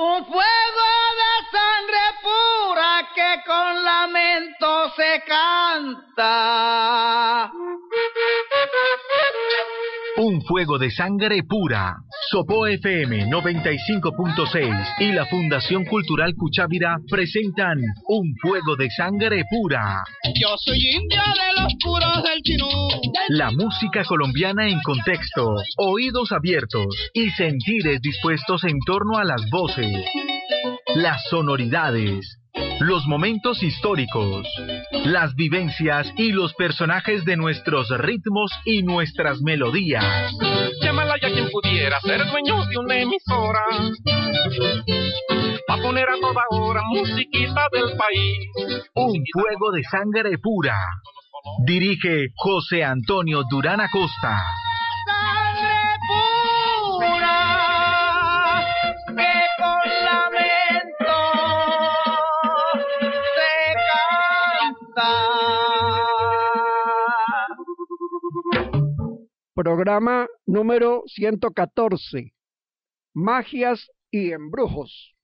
Un fuego de sangre pura que con lamento se canta. Un fuego de sangre pura. Sopo FM 95.6 y la Fundación Cultural Cuchávira presentan Un fuego de sangre pura. Yo soy indio de los puros del chinú. La música colombiana en contexto, oídos abiertos y sentires dispuestos en torno a las voces, las sonoridades, los momentos históricos, las vivencias y los personajes de nuestros ritmos y nuestras melodías. Llámala ya quien pudiera ser dueño de una emisora. Va a poner a toda hora musiquita del país. Un fuego de sangre pura. Dirige José Antonio Durán Acosta. Programa número 114. Magias y embrujos.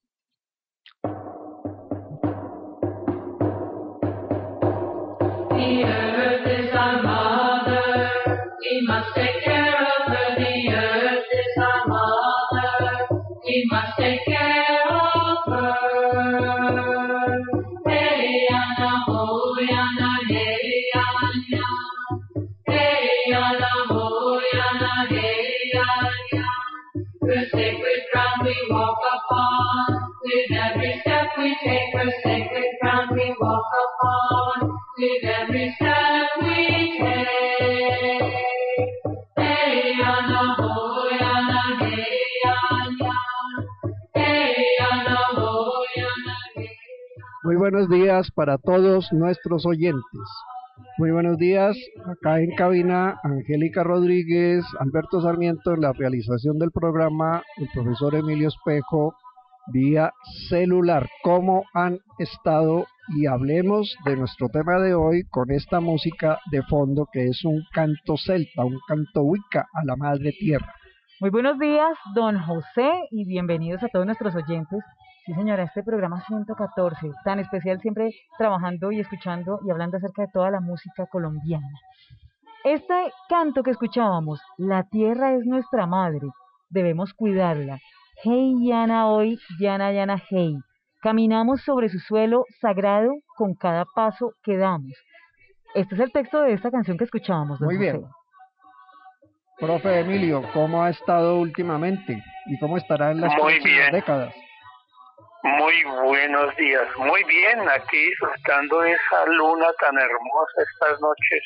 Muy buenos días para todos nuestros oyentes. Muy buenos días. Acá en cabina, Angélica Rodríguez, Alberto Sarmiento en la realización del programa, el profesor Emilio Espejo vía celular. ¿Cómo han estado? Y hablemos de nuestro tema de hoy con esta música de fondo que es un canto celta, un canto wicca a la madre tierra. Muy buenos días, don José, y bienvenidos a todos nuestros oyentes. Sí, señora, este programa 114, tan especial, siempre trabajando y escuchando y hablando acerca de toda la música colombiana. Este canto que escuchábamos, La tierra es nuestra madre, debemos cuidarla. Hey, Yana, hoy, Yana, Yana, hey. Caminamos sobre su suelo sagrado con cada paso que damos. Este es el texto de esta canción que escuchábamos, don Muy bien. José. Profe Emilio, ¿cómo ha estado últimamente? ¿Y cómo estará en las Muy próximas bien. décadas? Muy buenos días. Muy bien, aquí disfrutando de esa luna tan hermosa estas noches.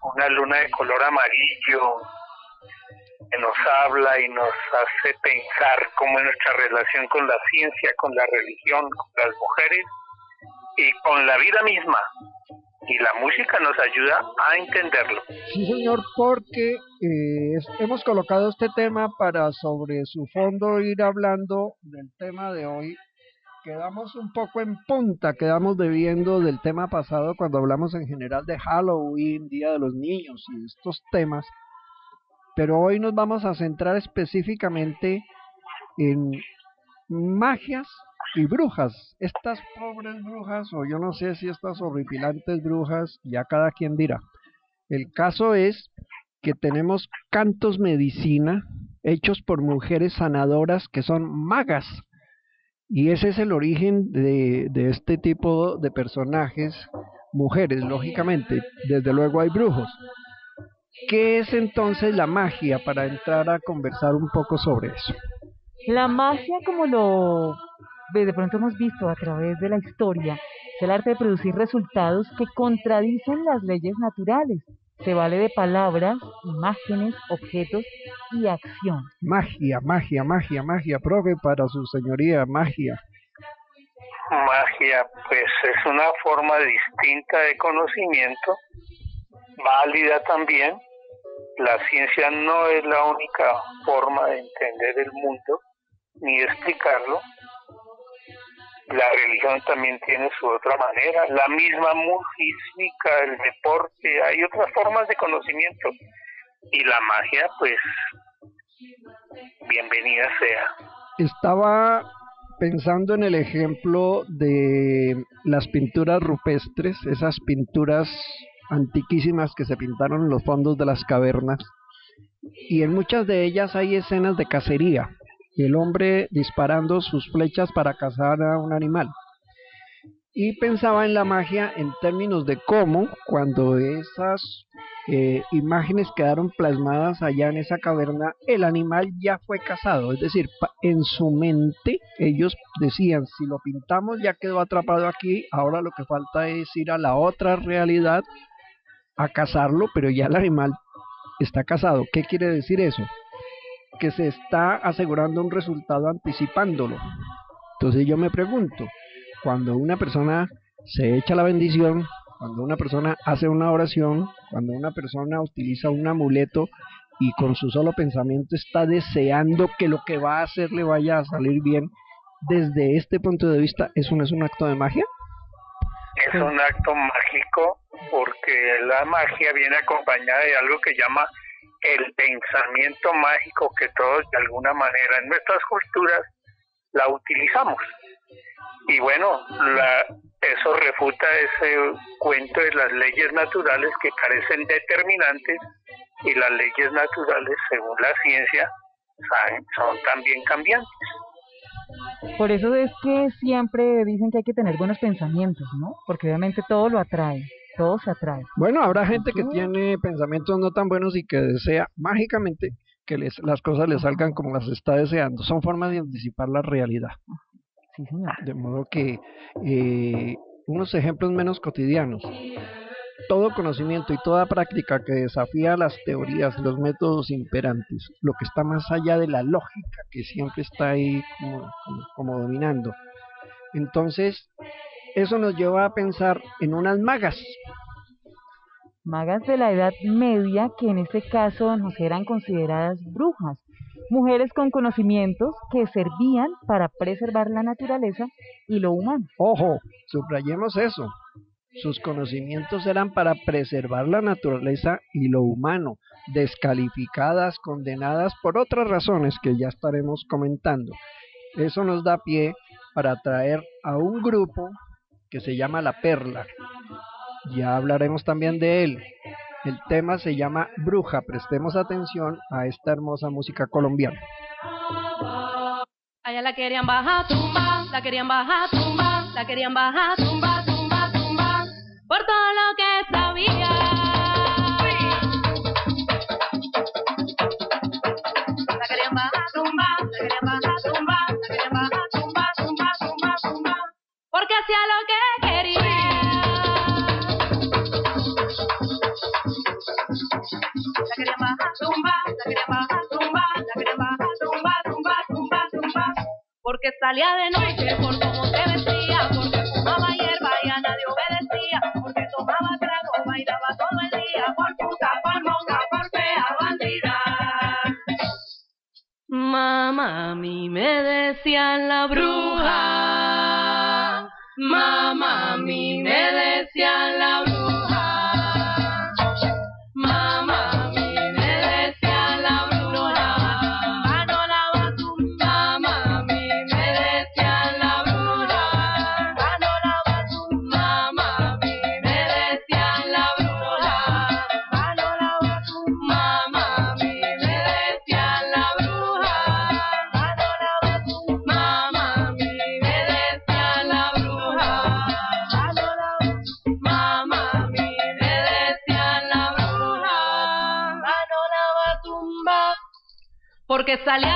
Una luna de color amarillo que nos habla y nos hace pensar cómo es nuestra relación con la ciencia, con la religión, con las mujeres y con la vida misma. Y la música nos ayuda a entenderlo. Sí, señor, porque eh, hemos colocado este tema para sobre su fondo ir hablando del tema de hoy. Quedamos un poco en punta, quedamos debiendo del tema pasado cuando hablamos en general de Halloween, Día de los Niños y estos temas. Pero hoy nos vamos a centrar específicamente en magias y brujas. Estas pobres brujas, o yo no sé si estas horripilantes brujas, ya cada quien dirá. El caso es que tenemos cantos medicina hechos por mujeres sanadoras que son magas. Y ese es el origen de, de este tipo de personajes, mujeres, lógicamente. Desde luego hay brujos. ¿Qué es entonces la magia para entrar a conversar un poco sobre eso? La magia, como lo de pronto hemos visto a través de la historia, es el arte de producir resultados que contradicen las leyes naturales. Se vale de palabras, imágenes, objetos y acción. Magia, magia, magia, magia, profe, para su señoría, magia. Magia, pues es una forma distinta de conocimiento, válida también. La ciencia no es la única forma de entender el mundo ni de explicarlo. La religión también tiene su otra manera, la misma música, el deporte, hay otras formas de conocimiento. Y la magia, pues, bienvenida sea. estaba pensando en el ejemplo de las pinturas rupestres, esas pinturas antiquísimas que se pintaron en los fondos de las cavernas, y en muchas de ellas hay escenas de cacería, el hombre disparando sus flechas para cazar a un animal. Y pensaba en la magia en términos de cómo, cuando esas eh, imágenes quedaron plasmadas allá en esa caverna, el animal ya fue cazado. Es decir, en su mente ellos decían, si lo pintamos ya quedó atrapado aquí, ahora lo que falta es ir a la otra realidad a cazarlo, pero ya el animal está cazado. ¿Qué quiere decir eso? Que se está asegurando un resultado anticipándolo. Entonces yo me pregunto, cuando una persona se echa la bendición, cuando una persona hace una oración, cuando una persona utiliza un amuleto y con su solo pensamiento está deseando que lo que va a hacer le vaya a salir bien, desde este punto de vista, ¿eso no es un acto de magia? Es un acto mágico porque la magia viene acompañada de algo que llama el pensamiento mágico que todos de alguna manera en nuestras culturas la utilizamos. Y bueno, la, eso refuta ese cuento de las leyes naturales que carecen determinantes y las leyes naturales, según la ciencia, son también cambiantes. Por eso es que siempre dicen que hay que tener buenos pensamientos, ¿no? Porque obviamente todo lo atrae, todo se atrae. Bueno, habrá gente que tiene pensamientos no tan buenos y que desea mágicamente que les, las cosas le salgan como las está deseando. Son formas de anticipar la realidad. Sí, señor. De modo que eh, unos ejemplos menos cotidianos. Todo conocimiento y toda práctica que desafía las teorías, los métodos imperantes, lo que está más allá de la lógica que siempre está ahí como, como dominando. Entonces, eso nos lleva a pensar en unas magas. Magas de la Edad Media que en este caso nos eran consideradas brujas, mujeres con conocimientos que servían para preservar la naturaleza y lo humano. Ojo, subrayemos eso. Sus conocimientos eran para preservar la naturaleza y lo humano, descalificadas, condenadas por otras razones que ya estaremos comentando. Eso nos da pie para traer a un grupo que se llama La Perla. Ya hablaremos también de él. El tema se llama Bruja. Prestemos atención a esta hermosa música colombiana. Allá la querían bajar, tumba, la querían bajar, tumba, la querían bajar, tumba, tumba, tumba, por todo lo que sabía. Porque salía de noche por cómo se vestía, porque fumaba hierba y a nadie obedecía, porque tomaba trago, bailaba todo el día, por puta, por monga, por fea, bandida. Mamá, a mí me decían la bruja. Porque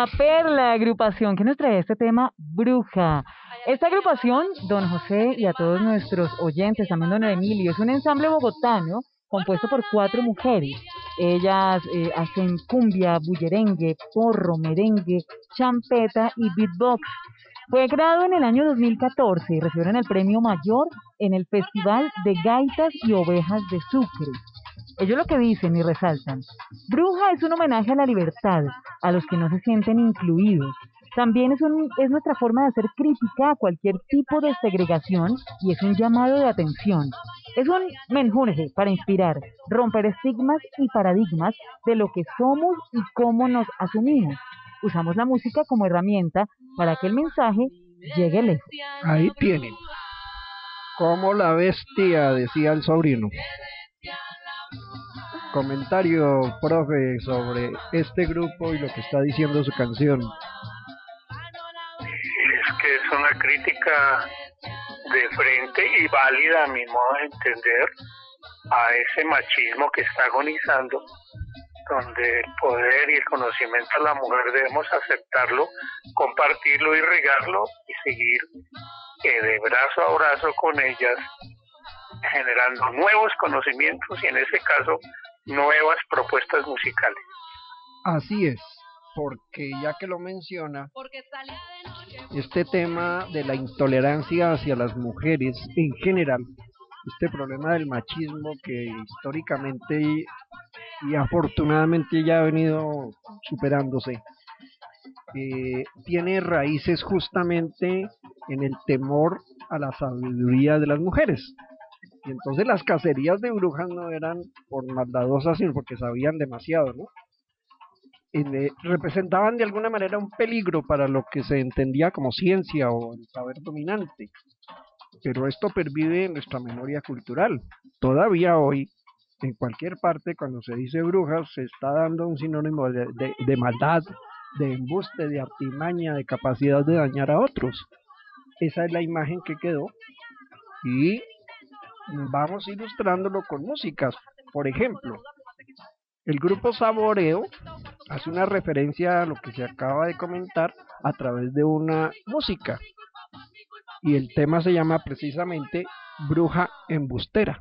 La Perla, agrupación que nos trae este tema, Bruja. Esta agrupación, don José y a todos nuestros oyentes, también don Emilio, es un ensamble bogotano compuesto por cuatro mujeres. Ellas eh, hacen cumbia, bullerengue, porro, merengue, champeta y beatbox. Fue creado en el año 2014 y recibieron el premio mayor en el Festival de Gaitas y Ovejas de Sucre. Ellos lo que dicen y resaltan, Bruja es un homenaje a la libertad, a los que no se sienten incluidos. También es, nuestra forma de hacer crítica a cualquier tipo de segregación y es un llamado de atención. Es un menjurje para inspirar, romper estigmas y paradigmas de lo que somos y cómo nos asumimos. Usamos la música como herramienta para que el mensaje llegue lejos. Ahí tienen. Como la bestia, decía el sobrino. Comentario, profe, sobre este grupo y lo que está diciendo su canción. Es que es una crítica de frente y válida a mi modo de entender a ese machismo que está agonizando, donde el poder y el conocimiento de la mujer debemos aceptarlo, compartirlo y regarlo y seguir eh, de brazo a brazo con ellas, generando nuevos conocimientos y en ese caso nuevas propuestas musicales. Así es, porque ya que lo menciona, este tema de la intolerancia hacia las mujeres en general, este problema del machismo que históricamente y, y afortunadamente ya ha venido superándose, eh, tiene raíces justamente en el temor a la sabiduría de las mujeres. Y entonces las cacerías de brujas no eran por maldadosas, sino porque sabían demasiado, ¿no? Y representaban de alguna manera un peligro para lo que se entendía como ciencia o el saber dominante. Pero esto pervive en nuestra memoria cultural. Todavía hoy, en cualquier parte, cuando se dice brujas, se está dando un sinónimo de, de- de maldad, de embuste, de artimaña, de capacidad de dañar a otros. Esa es la imagen que quedó. Y vamos ilustrándolo con músicas. Por ejemplo, el grupo Saboreo hace una referencia a lo que se acaba de comentar a través de una música. Y el tema se llama precisamente Bruja Embustera.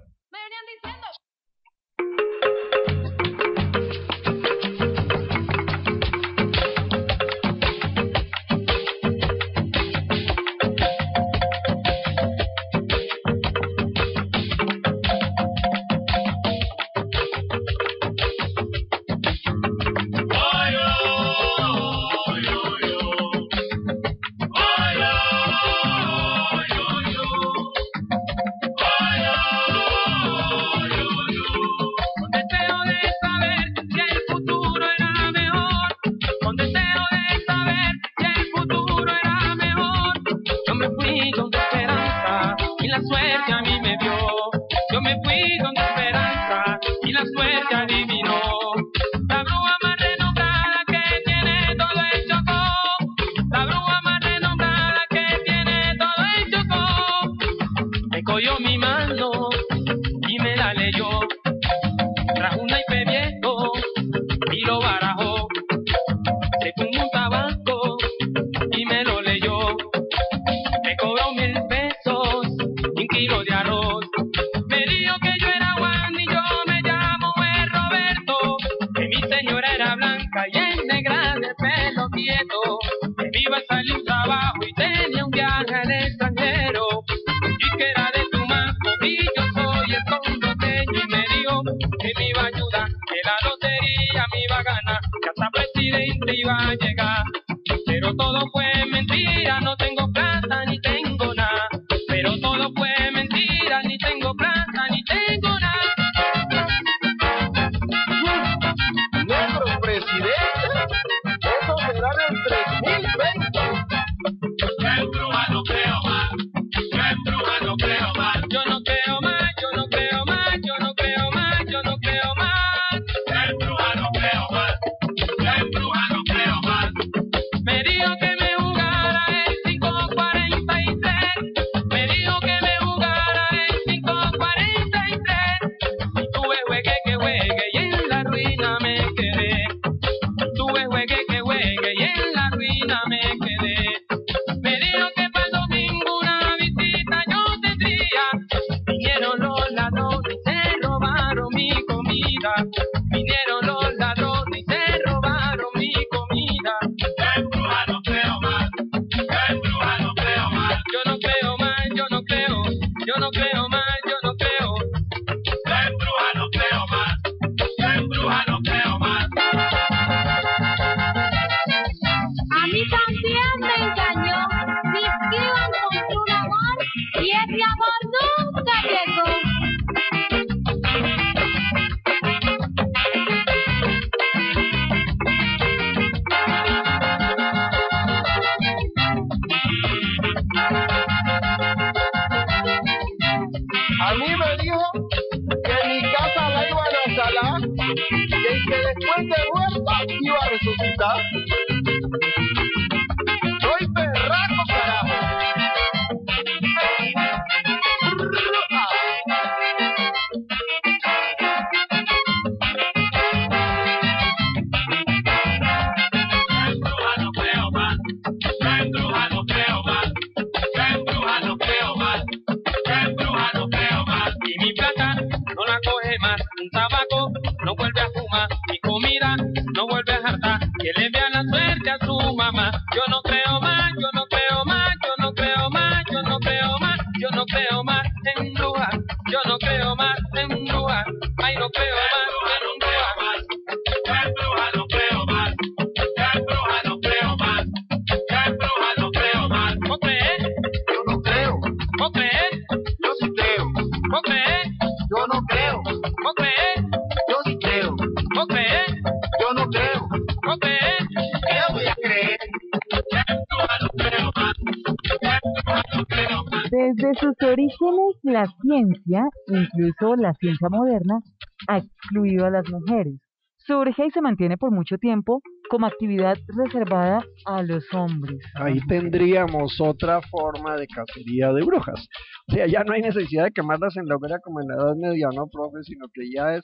La ciencia, incluso la ciencia moderna, ha excluido a las mujeres. Surge y se mantiene por mucho tiempo como actividad reservada a los hombres. Ahí tendríamos otra forma de cacería de brujas. O sea, ya no hay necesidad de quemarlas en la hoguera como en la Edad Media, ¿no, profe? Sino que ya es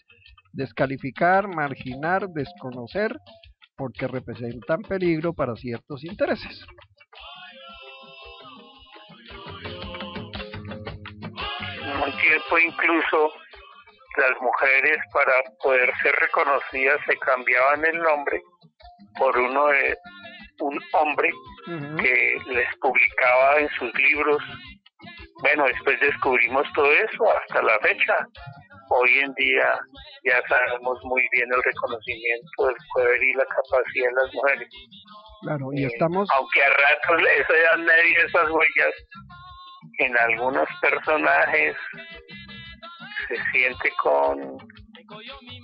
descalificar, marginar, desconocer, porque representan peligro para ciertos intereses. Un tiempo incluso las mujeres para poder ser reconocidas se cambiaban el nombre por uno de un hombre que les publicaba en sus libros. Bueno, después descubrimos todo eso hasta la fecha. Hoy en día ya sabemos muy bien el reconocimiento del poder y la capacidad de las mujeres. Claro, y Eh, estamos Aunque a ratos eso ya medio esas huellas en algunos personajes se siente con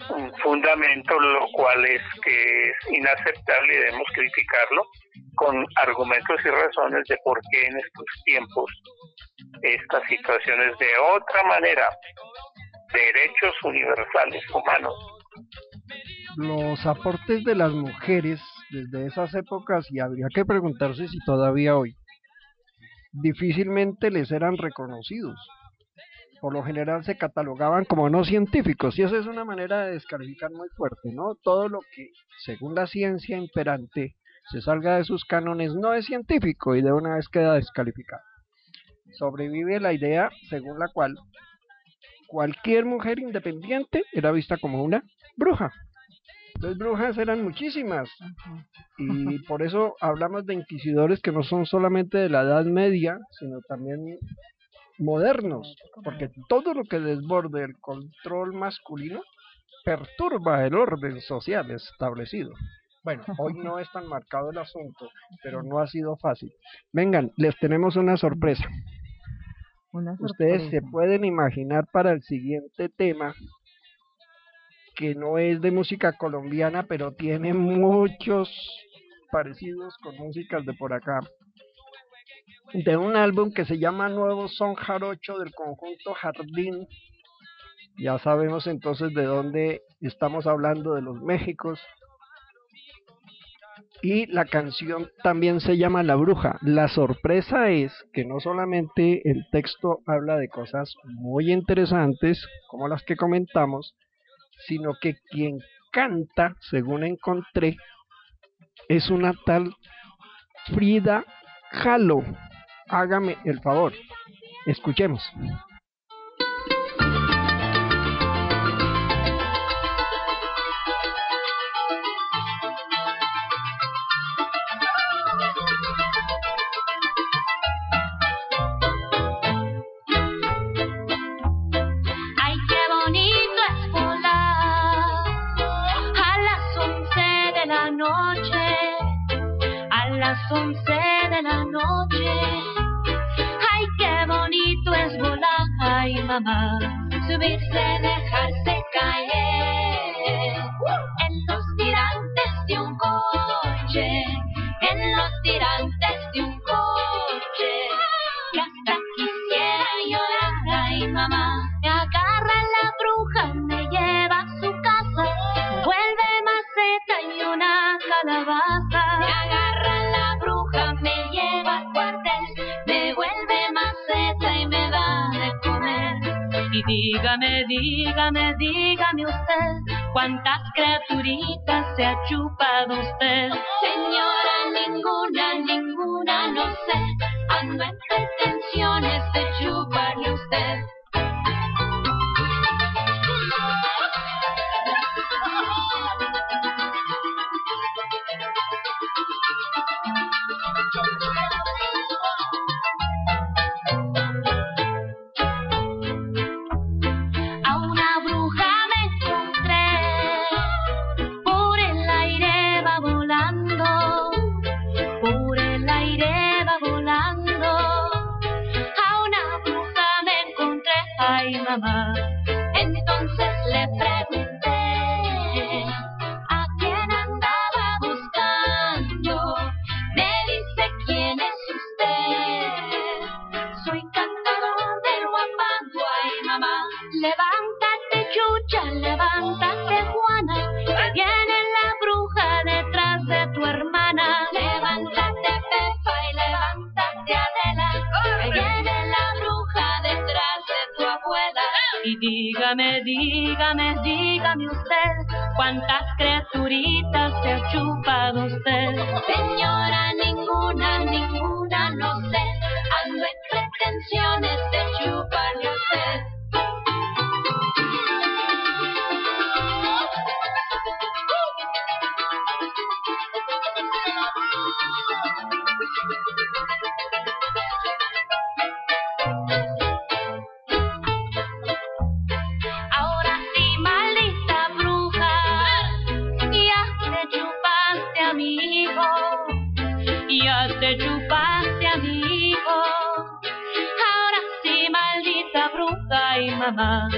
un fundamento, lo cual es que es inaceptable y debemos criticarlo con argumentos y razones de por qué en estos tiempos estas situaciones de otra manera, derechos universales humanos, los aportes de las mujeres desde esas épocas, y habría que preguntarse si todavía hoy, difícilmente les eran reconocidos. Por lo general se catalogaban como no científicos, y esa es una manera de descalificar muy fuerte, ¿no? Todo lo que, según la ciencia imperante, se salga de sus cánones no es científico y de una vez queda descalificado. Sobrevive la idea según la cual cualquier mujer independiente era vista como una bruja. Entonces brujas eran muchísimas y por eso hablamos de inquisidores que no son solamente de la Edad Media, sino también modernos, porque todo lo que desborde el control masculino perturba el orden social establecido. Bueno, hoy no es tan marcado el asunto, pero no ha sido fácil. Vengan, les tenemos una sorpresa. Una Ustedes se sorpresa. pueden imaginar para el siguiente tema que no es de música colombiana, pero tiene muchos parecidos con músicas de por acá. De un álbum que se llama Nuevo Son Jarocho del conjunto Jardín. Ya sabemos entonces de dónde estamos hablando de los Méxicos. Y la canción también se llama La Bruja. La sorpresa es que no solamente el texto habla de cosas muy interesantes, como las que comentamos, sino que quien canta, según encontré, es una tal Frida Kahlo. Hágame el favor. Escuchemos. Ay mamá, subirse, dejarse ¿cuántas dígame, dígame, dígame usted, ¿cuántas criaturitas se ha chupado usted? Señora, ninguna, ninguna, bruja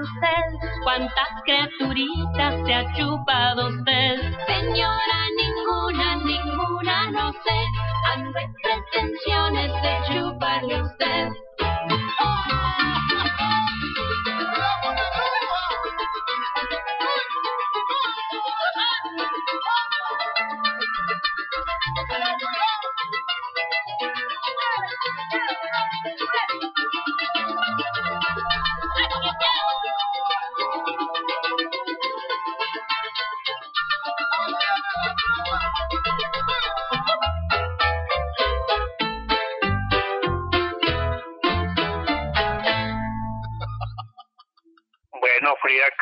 usted, cuántas criaturitas se ha chupado usted. Señora, ninguna, ninguna, no sé, ando en pretensiones de chuparle usted.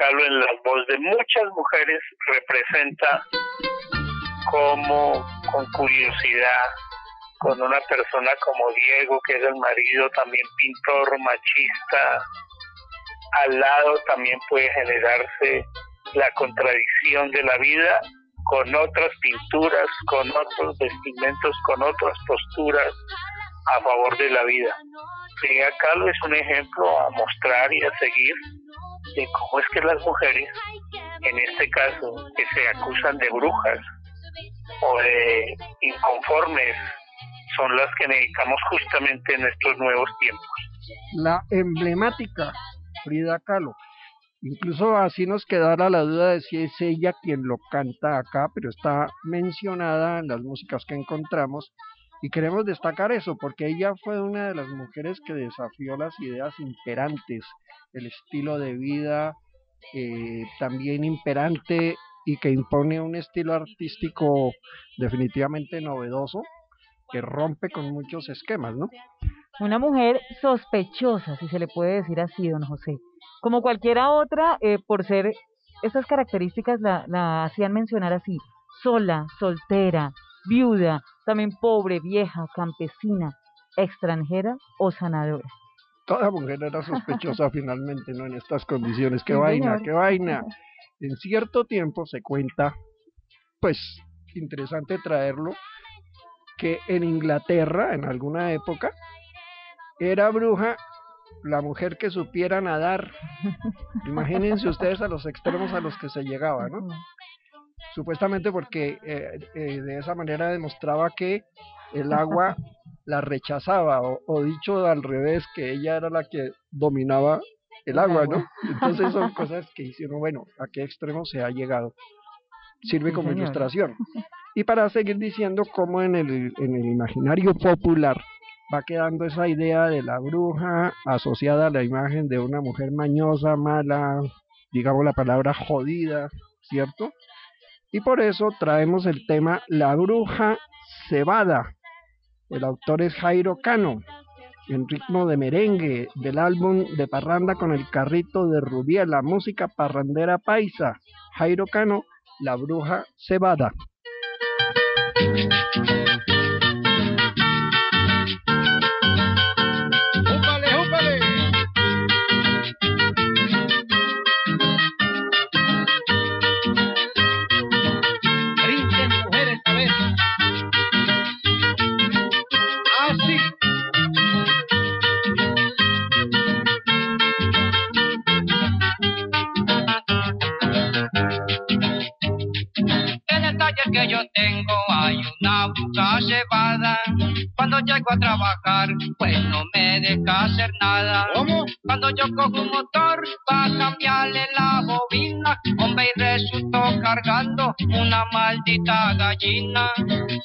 Kahlo en la voz de muchas mujeres representa como con curiosidad, con una persona como Diego, que es el marido también pintor, machista, al lado también puede generarse la contradicción de la vida con otras pinturas, con otros vestimentos, con otras posturas a favor de la vida. Frida Kahlo es un ejemplo a mostrar y a seguir cómo es que las mujeres, en este caso, que se acusan de brujas o de inconformes, son las que necesitamos justamente en estos nuevos tiempos. La emblemática Frida Kahlo. Incluso así nos quedara la duda de si es ella quien lo canta acá, pero está mencionada en las músicas que encontramos y queremos destacar eso porque ella fue una de las mujeres que desafió las ideas imperantes, el estilo de vida eh, también imperante y que impone un estilo artístico definitivamente novedoso que rompe con muchos esquemas, ¿no? Una mujer sospechosa, si se le puede decir así, don José. Como cualquiera otra, eh, por ser estas características la, la hacían mencionar así, sola, soltera, viuda, también pobre, vieja, campesina, extranjera o sanadora. Toda mujer era sospechosa finalmente, ¿no? En estas condiciones. ¡Qué Sí, vaina, señor. qué vaina! En cierto tiempo se cuenta, pues, interesante traerlo, que en Inglaterra, en alguna época, era bruja la mujer que supiera nadar. Imagínense ustedes a los extremos a los que se llegaba, ¿no? Supuestamente porque eh, eh, de esa manera demostraba que el agua la rechazaba, o, o dicho al revés, que ella era la que dominaba el agua, ¿no? Entonces son cosas que hicieron, bueno, a qué extremo se ha llegado. Sirve como señor. ilustración. Y para seguir diciendo cómo en el, en el imaginario popular va quedando esa idea de la bruja asociada a la imagen de una mujer mañosa, mala, digamos la palabra jodida, ¿cierto? Y por eso traemos el tema La bruja cebada. El autor es Jairo Cano, en ritmo de merengue del álbum de parranda con el carrito de Rubiela, música parrandera paisa. Jairo Cano, La bruja cebada. Llego a trabajar, pues no me deja hacer nada. ¿Cómo? Cuando yo cojo un motor para cambiarle la bobina, hombre, y resultó cargando una maldita gallina.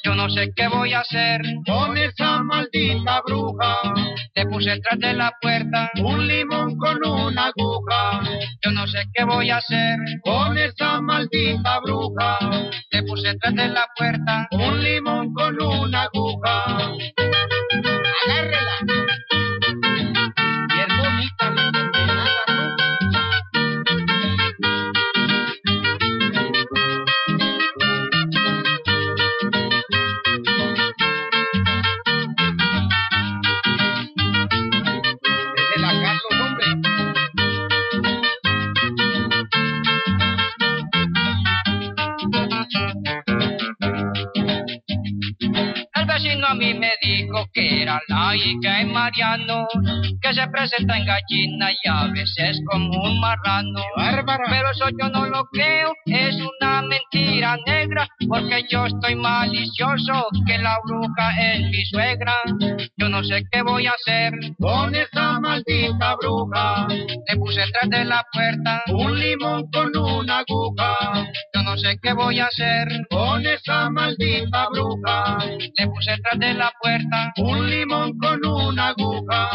Yo no sé qué voy a hacer. Con esa maldita bruja, Le puse tras de la puerta. un limón con una aguja. Yo no sé qué voy a hacer. Con esa maldita bruja, Le puse tras de la puerta. un limón con una aguja. Dijo que de Mariano, que se presenta en gallina y a veces como un marrano. Bárbara. Pero eso yo no lo creo, es una mentira negra, porque yo estoy malicioso, que la bruja es mi suegra. Yo no sé qué voy a hacer, Con esa maldita bruja, le puse tras de la puerta. un limón con una aguja. Sé qué voy a hacer, Con esa maldita bruja, le puse tras de la puerta. un limón con una aguja.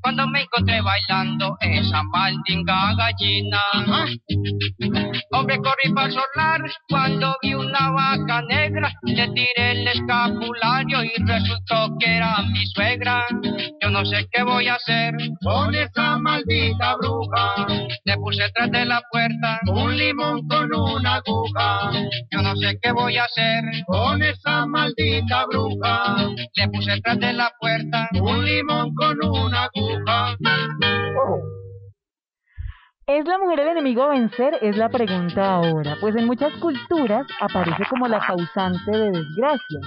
Cuando me encontré bailando esa maldinga gallina. Hombre, corrí para solar cuando vi una vaca negra, le tiré el escapulario y resultó que era mi suegra. Yo no sé qué voy a hacer, Con esa maldita bruja, le puse tras de la puerta. un limón con una aguja. Yo no sé qué voy a hacer, Con esa maldita bruja, le puse tras de la puerta. un limón con una aguja. ¿Es la mujer el enemigo a vencer? Es la pregunta ahora. Pues en muchas culturas aparece como la causante de desgracia.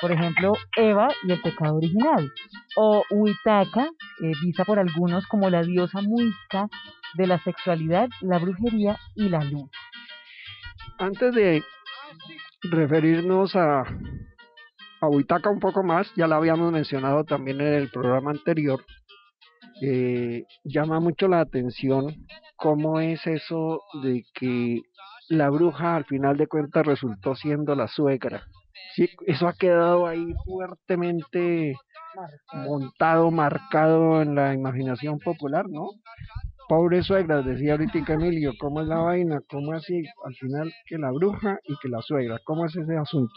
Por ejemplo, Eva y el pecado original. O Huitaca, eh, vista por algunos como la diosa muisca de la sexualidad, la brujería y la luz. Antes de referirnos a, a Huitaca un poco más, ya la habíamos mencionado también en el programa anterior, eh, llama mucho la atención cómo es eso de que la bruja al final de cuentas resultó siendo la suegra. Sí, eso ha quedado ahí fuertemente montado, marcado en la imaginación popular, ¿no? Pobre suegra, decía ahorita Emilio, ¿cómo es la vaina? ¿Cómo así? Al final que la bruja y que la suegra, ¿cómo es ese asunto?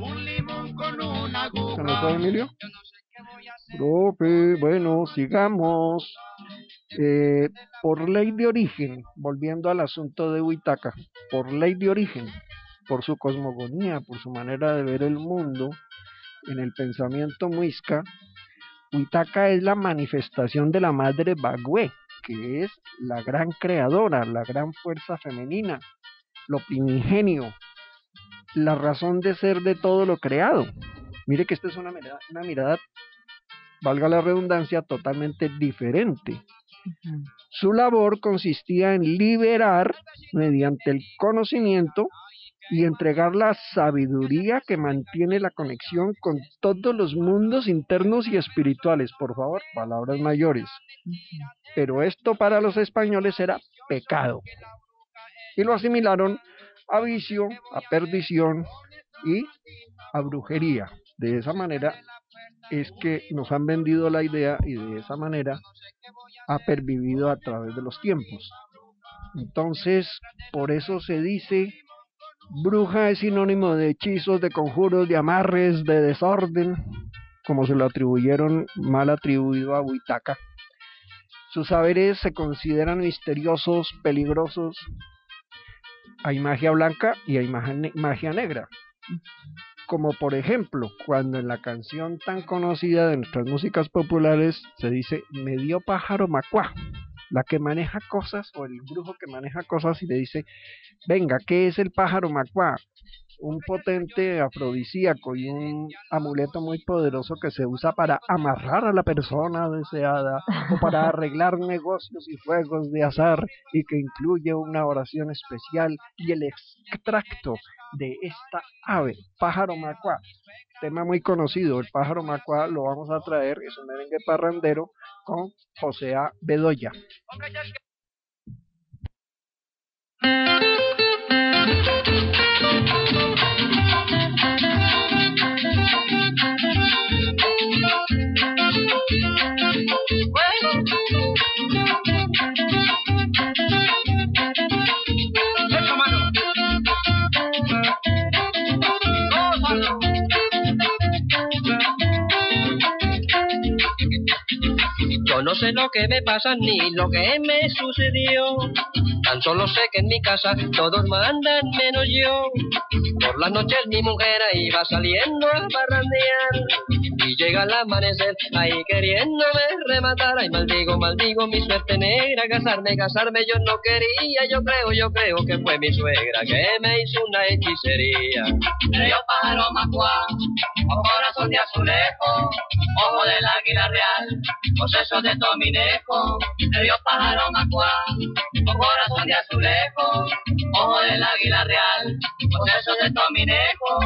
Un limón con una ¿Se fue Emilio? Bueno, sigamos. Eh, por ley de origen, volviendo al asunto de Huitaca, por ley de origen, por su cosmogonía, por su manera de ver el mundo, en el pensamiento muisca, Huitaca es la manifestación de la madre Bagüe, que es la gran creadora, la gran fuerza femenina, lo primigenio, la razón de ser de todo lo creado. Mire que esta es una una mirada valga la redundancia, totalmente diferente. Su labor consistía en liberar mediante el conocimiento y entregar la sabiduría que mantiene la conexión con todos los mundos internos y espirituales. Por favor, palabras mayores. Pero esto para los españoles era pecado. Y lo asimilaron a vicio, a perdición y a brujería. De esa manera es que nos han vendido la idea y de esa manera ha pervivido a través de los tiempos. Entonces, por eso se dice, bruja es sinónimo de hechizos, de conjuros, de amarres, de desorden, como se lo atribuyeron mal atribuido a Huitaca. Sus saberes se consideran misteriosos, peligrosos. Hay magia blanca y hay magia, magia negra como por ejemplo cuando en la canción tan conocida de nuestras músicas populares se dice me dio pájaro macuá, la que maneja cosas o el brujo que maneja cosas y le dice venga, ¿qué es el pájaro macuá? Un potente afrodisíaco y un amuleto muy poderoso que se usa para amarrar a la persona deseada o para arreglar negocios y juegos de azar y que incluye una oración especial y el extracto de esta ave, pájaro macuá. Tema muy conocido, el pájaro macuá lo vamos a traer, es un merengue parrandero con José A. Bedoya. No sé lo que me pasa ni lo que me sucedió. Tan solo sé que en mi casa todos mandan menos yo. Por las noches mi mujer iba saliendo a parrandear. Y llega el amanecer ahí queriéndome rematar. Ay, maldigo, maldigo mi suerte negra. Casarme, casarme yo no quería. Yo creo, yo creo que fue mi suegra que me hizo una hechicería. Río pájaro macuá, o corazón de azulejo, ojo del águila real, poseso de Tominejo, río pájaro macuá, o corazón de azulejo, ojo del águila real, poseso de Tominejo.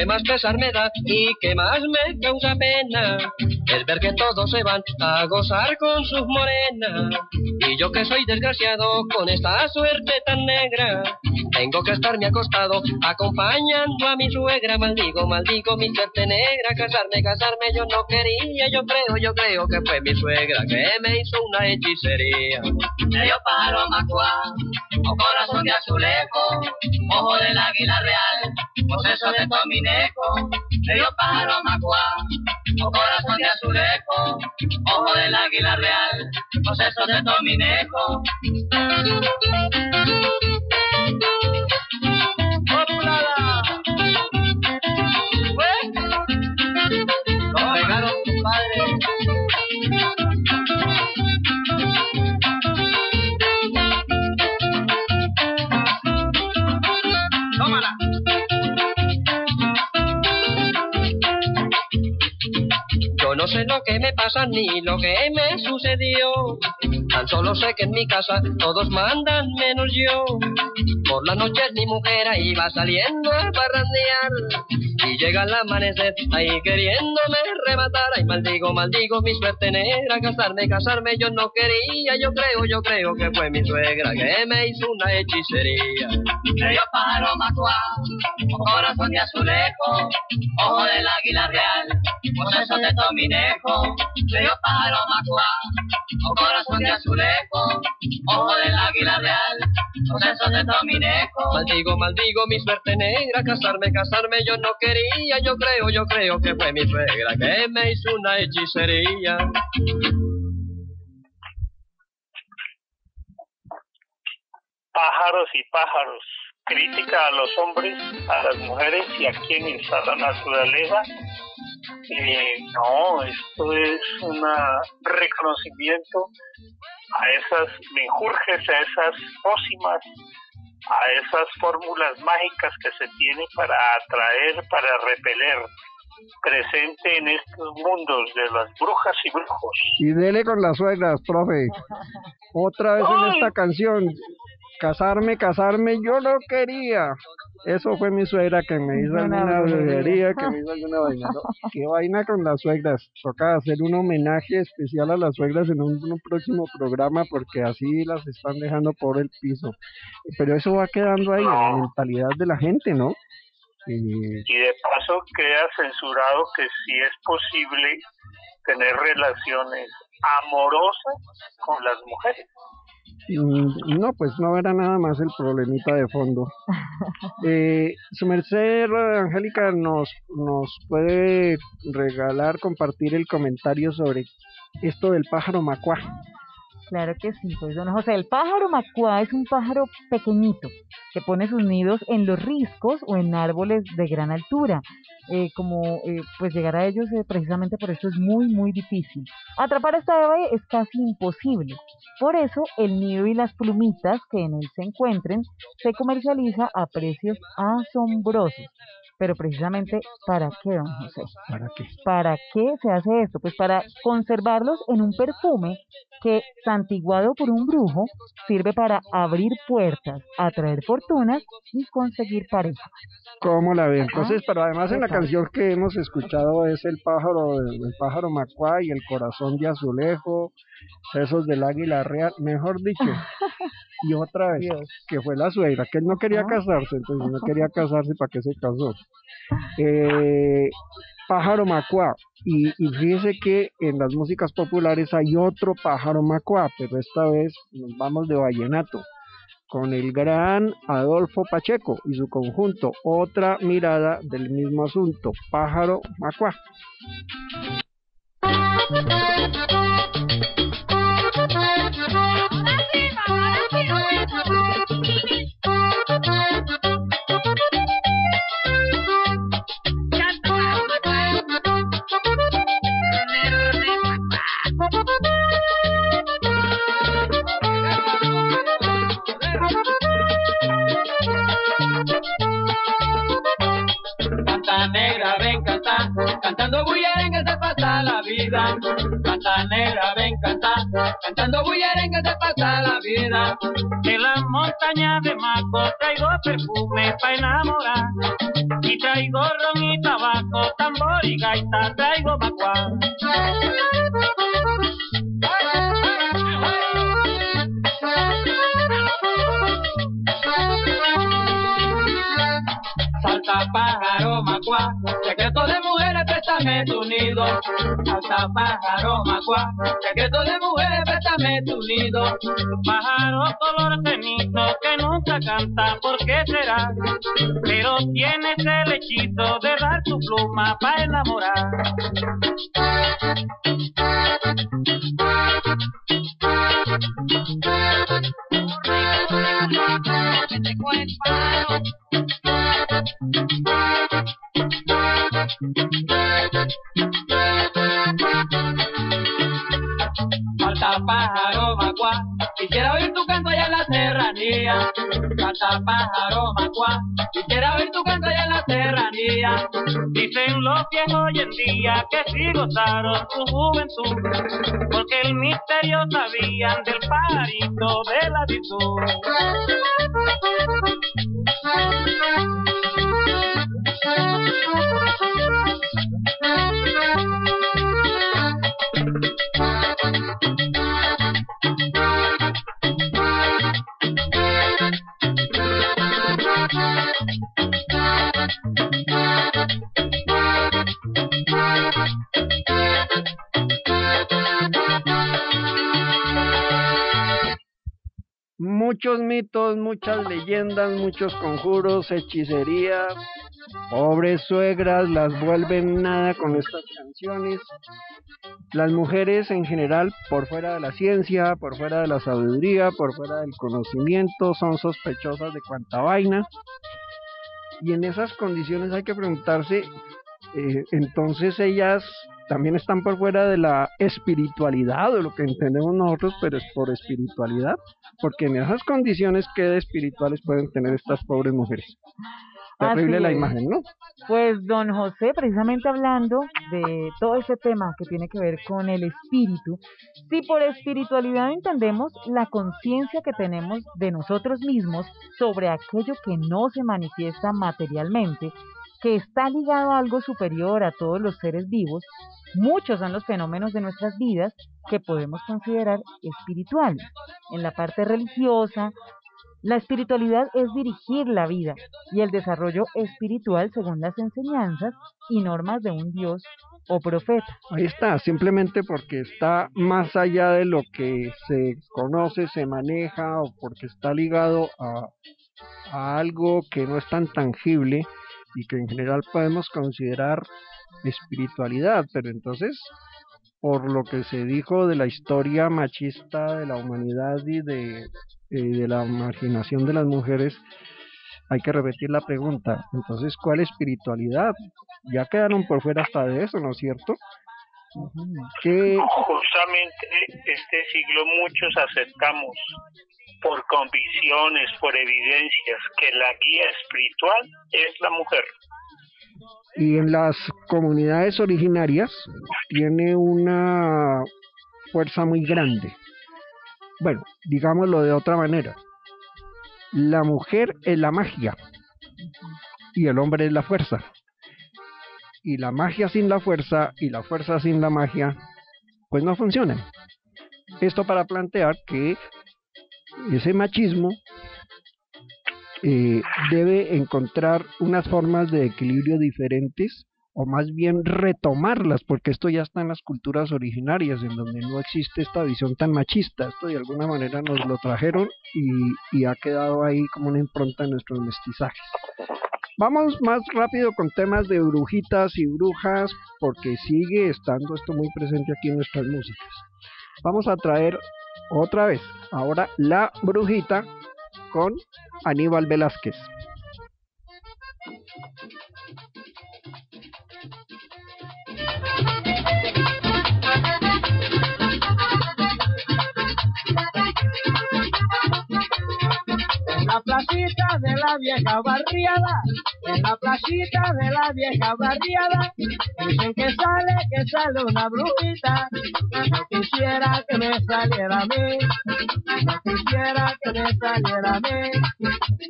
Que más pesar me da y que más me causa pena es ver que todos se van a gozar con sus morenas. Y yo que soy desgraciado con esta suerte tan negra, tengo que estarme acostado acompañando a mi suegra. Maldigo, maldigo mi suerte negra, casarme, casarme yo no quería. Yo creo, yo creo que fue mi suegra que me hizo una hechicería. Río pájaro macuá, o corazón de azulejo, ojo del águila real, de Tominejo. Río pájaro macuá, o corazón de azulejo, ojo del águila real, poseso de Tominejo. ¡Hola! Nos pegaron, No sé lo que me pasa ni lo que me sucedió. Tan solo sé que en mi casa todos mandan menos yo. Por las noches mi mujer ahí va saliendo a parrandear. Y llega el amanecer ahí queriéndome rematar. Ay, maldigo, maldigo mi suerte negra. Casarme, casarme yo no quería. Yo creo, yo creo que fue mi suegra que me hizo una hechicería. Medio pájaro macuá, corazón de azulejo, ojo del águila real, proceso de tominejo. Medio pájaro macuá, corazón de azulejo, ojo del águila real, proceso de tominejo. Maldigo, maldigo mi suerte negra. Casarme, casarme yo no quería. Yo creo, yo creo que fue mi suegra que me hizo una hechicería. Pájaros y pájaros. Crítica a los hombres, a las mujeres y a quienes a la naturaleza. Eh, no, esto es un reconocimiento a esas menjurjes, a esas pócimas, a esas fórmulas mágicas que se tiene para atraer, para repeler, presente en estos mundos de las brujas y brujos. Y dele con las suegras, profe. Otra vez en esta canción. Casarme, casarme, yo no quería. Eso fue mi suegra que me hizo Una alguna brujería. brujería, que me hizo alguna vaina. ¿no? Qué vaina con las suegras. Toca hacer un homenaje especial a las suegras en un, un próximo programa porque así las están dejando por el piso. Pero eso va quedando ahí en la mentalidad de la gente, ¿no? Y Y de paso queda censurado que si es posible tener relaciones amorosas con las mujeres. No, pues no era nada más el problemita de fondo. Eh, su merced, Angélica, nos, nos puede regalar, compartir el comentario sobre esto del pájaro macuá. Claro que sí, pues el pájaro macuá es un pájaro pequeñito que pone sus nidos en los riscos o en árboles de gran altura. Eh, como eh, pues llegar a ellos eh, precisamente por eso es muy muy difícil. Atrapar a esta ave es casi imposible. Por eso el nido y las plumitas que en él se encuentren se comercializa a precios asombrosos. Pero precisamente, ¿para qué, don José? ¿Para qué? ¿Para qué se hace esto? Pues para conservarlos en un perfume que, santiguado por un brujo, sirve para abrir puertas, atraer fortunas y conseguir pareja. ¿Cómo la ve? Entonces, pero además en la canción que hemos escuchado es el pájaro, el pájaro macuá y el corazón de azulejo, sesos del águila real, mejor dicho. Y otra vez, Dios. que fue la suegra, que él no quería Ah. casarse, entonces no quería casarse, ¿para qué se casó? Eh, pájaro macuá. Y, y fíjese que en las músicas populares hay otro pájaro macuá, pero esta vez nos vamos de vallenato con el gran Adolfo Pacheco y su conjunto, otra mirada del mismo asunto, pájaro macuá. Vida. Canta negra, ven canta, cantando bullerengue se pasa la vida. De la montaña de Maco traigo perfume pa' enamorar. Y traigo ron y tabaco, tambor y gaita, traigo macuá. Salta pájaro macuá, secreto de mujeres, préstame tu nido. Salta pájaro macuá, secreto de mujeres, préstame tu nido. Pájaro color cenito que nunca canta, ¿por qué será? Pero tienes el hechizo de dar tu pluma pa' enamorar. Salta pájaro canta pájaro macuá. Quisiera oír tu canto allá en la serranía. Dicen los viejos hoy en día que sí gozaron su juventud, porque el misterio sabían del pajarito de la virtud. Muchos mitos, muchas leyendas, muchos conjuros, hechicerías. Pobres suegras las vuelven nada con estas canciones. Las mujeres en general, por fuera de la ciencia, por fuera de la sabiduría, por fuera del conocimiento, son sospechosas de cuanta vaina. Y en esas condiciones hay que preguntarse, eh, entonces ellas también están por fuera de la espiritualidad, de lo que entendemos nosotros, pero es por espiritualidad, porque en esas condiciones que de espirituales pueden tener estas pobres mujeres. Terrible Así la imagen, ¿no? Pues don José, precisamente hablando de todo ese tema que tiene que ver con el espíritu, si por espiritualidad entendemos la conciencia que tenemos de nosotros mismos sobre aquello que no se manifiesta materialmente, que está ligado a algo superior a todos los seres vivos, muchos son los fenómenos de nuestras vidas que podemos considerar espirituales. En la parte religiosa, la espiritualidad es dirigir la vida y el desarrollo espiritual según las enseñanzas y normas de un Dios o profeta. Ahí está, simplemente porque está más allá de lo que se conoce, se maneja o porque está ligado a, a algo que no es tan tangible y que en general podemos considerar espiritualidad, pero entonces por lo que se dijo de la historia machista de la humanidad y de, eh, de la marginación de las mujeres, hay que repetir la pregunta. Entonces, ¿cuál espiritualidad? Ya quedaron por fuera hasta de eso, ¿no es cierto? ¿Qué, Justamente este siglo muchos aceptamos por convicciones, por evidencias, que la guía espiritual es la mujer. y en las comunidades originarias tiene una fuerza muy grande. Bueno, digámoslo de otra manera. La mujer es la magia y el hombre es la fuerza. Y la magia sin la fuerza y la fuerza sin la magia, pues no funcionan. Esto para plantear que ese machismo eh, debe encontrar unas formas de equilibrio diferentes o más bien retomarlas, porque esto ya está en las culturas originarias, en donde no existe esta visión tan machista. Esto de alguna manera nos lo trajeron y, y ha quedado ahí como una impronta en nuestros mestizajes. Vamos más rápido con temas de brujitas y brujas, porque sigue estando esto muy presente aquí en nuestras músicas. Vamos a traer otra vez, ahora la brujita con Aníbal Velázquez. La placita de la vieja barriada, la placita de la vieja barriada, dicen que sale, que sale una brujita. No quisiera que me saliera a mí, no quisiera que me saliera a mí.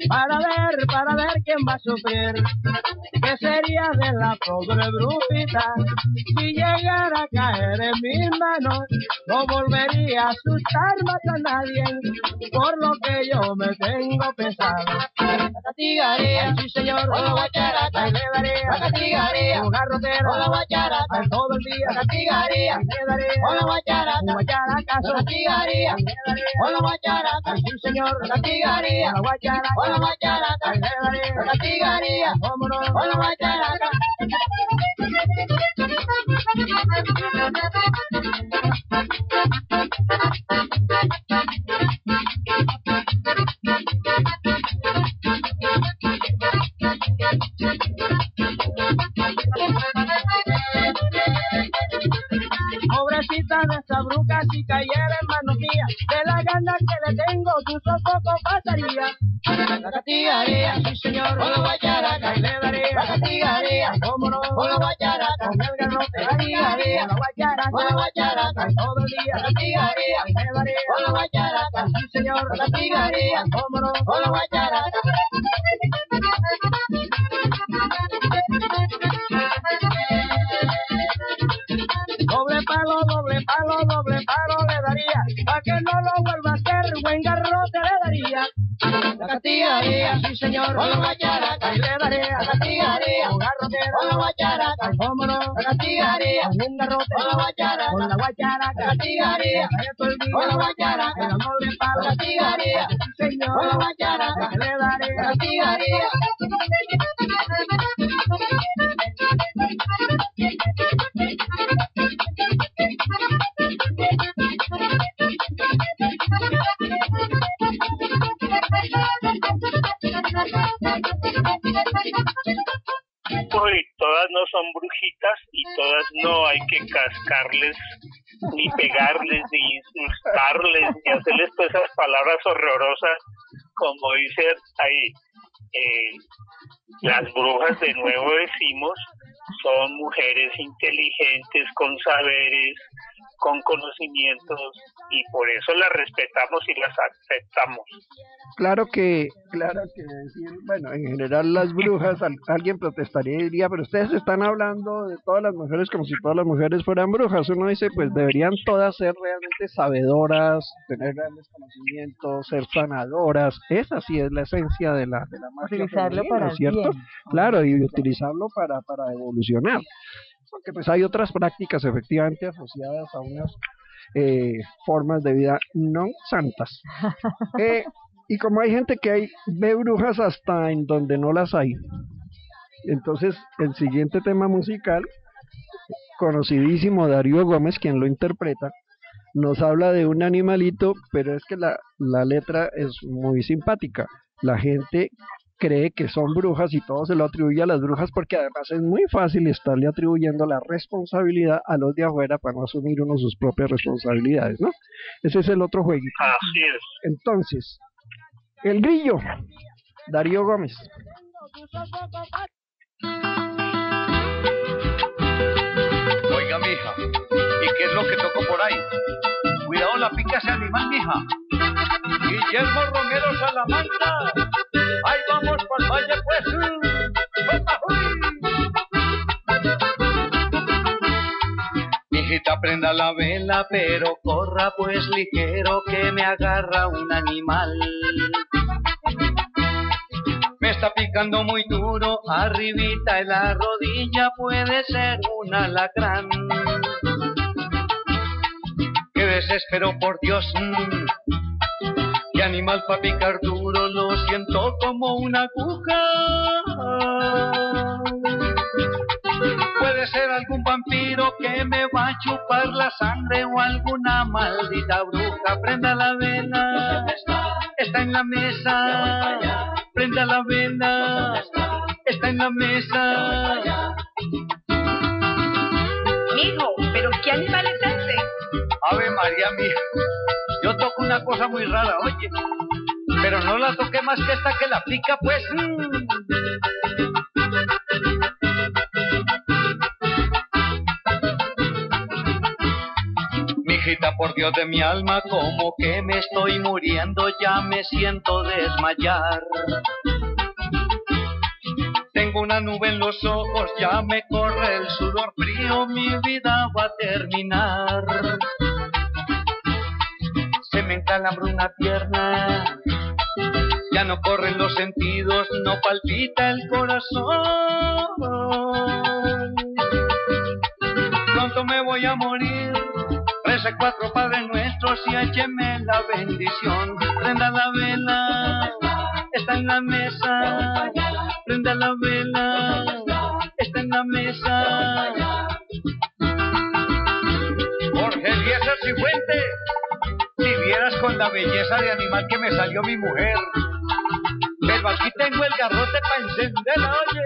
Para ver, para ver quién va a sufrir, que sería de la pobre brujita. Si llegara a caer en mis manos, no volvería a asustar más a nadie, por lo que yo me tengo pensado. La castigaría, sí señor, o la guacharaca, le daría, la castigaría, un garrotero, o la guacharaca, todo el día, la castigaría, le daría, o la guacharaca, la castigaría, le daría, o la guacharaca, sí señor, la castigaría, la o la guacharaca, le daría, la castigaría, cómo no, o la guacharaca. Thank you. Pobrecita de esa bruja si cayera en manos mías, de la gana que le tengo, tu poco pasaría. La castigaría, sí señor, con la guacharaca, y le daría. La castigaría, cómo no, con la guacharaca, con el garrote, la castigaría, con la guacharaca, con la guacharaca, todo el día. La castigaría, le daría. Con la guacharaca, sí señor, la castigaría, cómo no, con la guacharaca. Doble palo, doble palo, le daría, pa' que no lo vuelva a hacer, buen garrote le daría. La castigaría, sí señor, con la guacharaca, le daría, la castigaría, un garrotero, con la guacharaca, cómo no, la castigaría, un garrote, con la guacharaca, con la guacharaca, la castigaría, con la guacharaca, el amor de palo, la castigaría, sí señor, con la guacharaca, le daría, la castigaría. Todas no son brujitas y todas no hay que cascarles, ni pegarles, ni insultarles, ni hacerles todas esas palabras horrorosas, como dice ahí. Eh, las brujas, de nuevo decimos, son mujeres inteligentes, con saberes, con conocimientos, y por eso las respetamos y las aceptamos. Claro que, claro que decir, bueno, en general las brujas, al- alguien protestaría y diría, pero ustedes están hablando de todas las mujeres como si todas las mujeres fueran brujas. Uno dice, pues deberían todas ser realmente sabedoras, tener grandes conocimientos, ser sanadoras. Esa sí es la esencia de la, de la magia Utilizarlo femenina, para ¿cierto? bien. Claro, y utilizarlo para, para evolucionar. Porque pues hay otras prácticas efectivamente asociadas a unas eh, formas de vida no santas. Eh, y como hay gente que hay, ve brujas hasta en donde no las hay. Entonces, el siguiente tema musical, conocidísimo Darío Gómez, quien lo interpreta, nos habla de un animalito, pero es que la, la letra es muy simpática. La gente cree que son brujas y todo se lo atribuye a las brujas porque además es muy fácil estarle atribuyendo la responsabilidad a los de afuera para no asumir uno sus propias responsabilidades, ¿no? Ese es el otro jueguito. Así es. Entonces, el grillo, Darío Gómez. Oiga, mija, ¿y qué es lo que tocó por ahí? Cuidado, la pica ese animal, mija. Guillermo Romero Salamanca. Ahí vamos por valle, pues. ¡Opa, Mijita, prenda la vela, pero corra pues ligero que me agarra un animal. Me está picando muy duro, arribita en la rodilla puede ser un alacrán. Qué desespero, por Dios. mm. Animal para picar duro, lo siento como una aguja. Puede ser algún vampiro que me va a chupar la sangre o alguna maldita bruja. Prenda la vela, está en la mesa. Prenda la vela, está en la mesa. Mijo, ¿pero qué animal es ese? Ave María toco una cosa muy rara, oye, pero no la toqué más que esta que la pica, pues. mm. Mijita, por Dios de mi alma, como que me estoy muriendo, ya me siento desmayar. Tengo una nube en los ojos, ya me corre el sudor frío, mi vida va a terminar. Me una pierna, ya no corren los sentidos, no palpita el corazón. Pronto me voy a morir, rece cuatro padres nuestros y écheme la bendición. Prenda la vela, está en la mesa. Prenda la vela, está en la mesa. Jorge Eliezer Cifuente, si vieras con la belleza de animal que me salió mi mujer. Pero aquí tengo el garrote para encenderla, oye.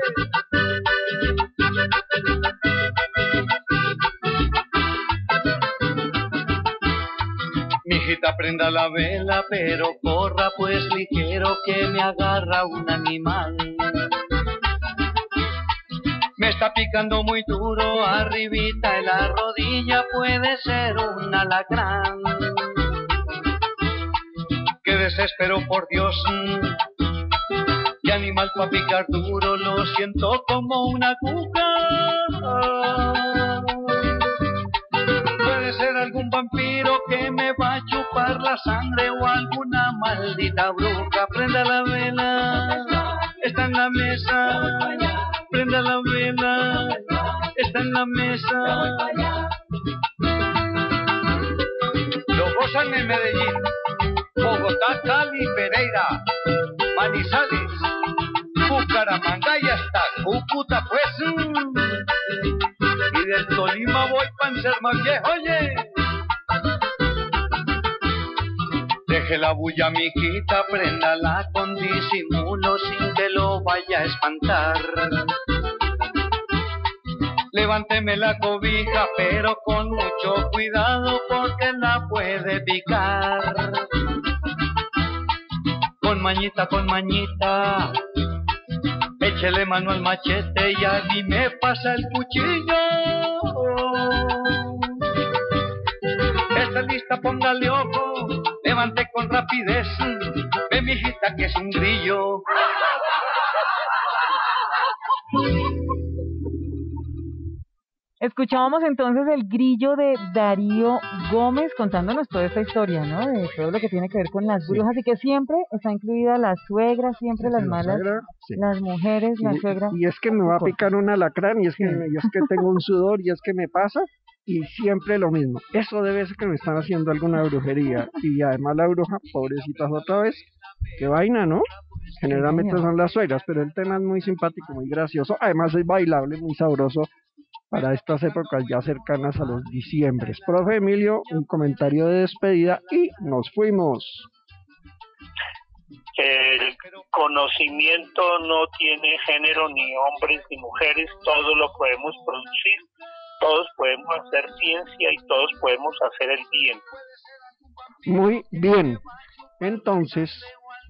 Mijita prenda la vela, pero corra pues ligero que me agarra un animal. Me está picando muy duro, arribita en la rodilla puede ser un alacrán. Desespero por Dios, qué animal para picar duro, lo siento como una cuca. Puede ser algún vampiro que me va a chupar la sangre o alguna maldita bruja. Prenda la vela, está en la mesa. Prenda la vela, está en la mesa. Lo gozan en Medellín, Bogotá, Cali, Pereira, Manizales, Bucaramanga y hasta Cúcuta, pues. Y del Tolima voy para más viejo, oye. Deje la bulla, mijita, préndala con disimulo sin que lo vaya a espantar. Levánteme la cobija, pero con mucho cuidado porque la puede picar. Mañita, con mañita, échele mano al machete y a mí me pasa el cuchillo. Está lista, póngale ojo, levante con rapidez. Ve, mijita, que es un grillo. Escuchábamos entonces el grillo de Darío Gómez contándonos toda esta historia, ¿no? De todo lo que tiene que ver con las brujas y que siempre está incluida la suegra, siempre las La malas, suegra, sí. las mujeres, la Y- suegra. Y es que me va a picar un alacrán, y es que, y es que tengo un sudor, y es que me pasa, y siempre lo mismo. Eso debe ser que me están haciendo alguna brujería. Y además la bruja, pobrecitas otra vez, qué vaina, ¿no? Generalmente son las suegras, pero el tema es muy simpático, muy gracioso. Además es bailable, muy sabroso para estas épocas ya cercanas a los diciembres. Profe Emilio, un comentario de despedida y nos fuimos. El conocimiento no tiene género ni hombres ni mujeres, todo lo podemos producir, todos podemos hacer ciencia y todos podemos hacer el bien. Muy bien. Entonces,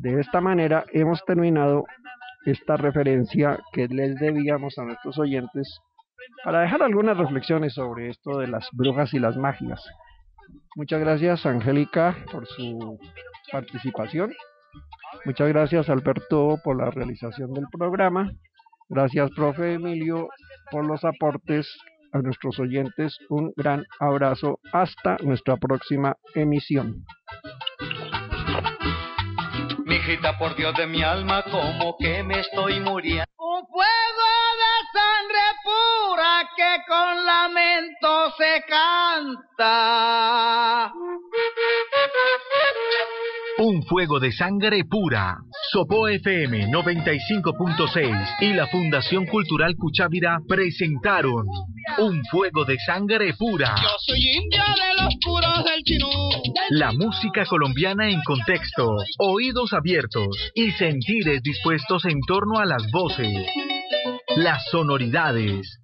de esta manera hemos terminado esta referencia que les debíamos a nuestros oyentes para dejar algunas reflexiones sobre esto de las brujas y las magias. Muchas gracias, Angélica, por su participación. Muchas gracias, Alberto, por la realización del programa. Gracias, profe Emilio, por los aportes a nuestros oyentes. Un gran abrazo. Hasta nuestra próxima emisión. Mijita, por Dios de mi alma, como que me estoy muriendo. Un que con lamento se canta. Un fuego de sangre pura. Sopo FM 95.6 y la Fundación Cultural Cuchávira presentaron Un fuego de sangre pura. Yo soy india de los puros del chinú. La música colombiana en contexto, oídos abiertos y sentires dispuestos en torno a las voces, las sonoridades,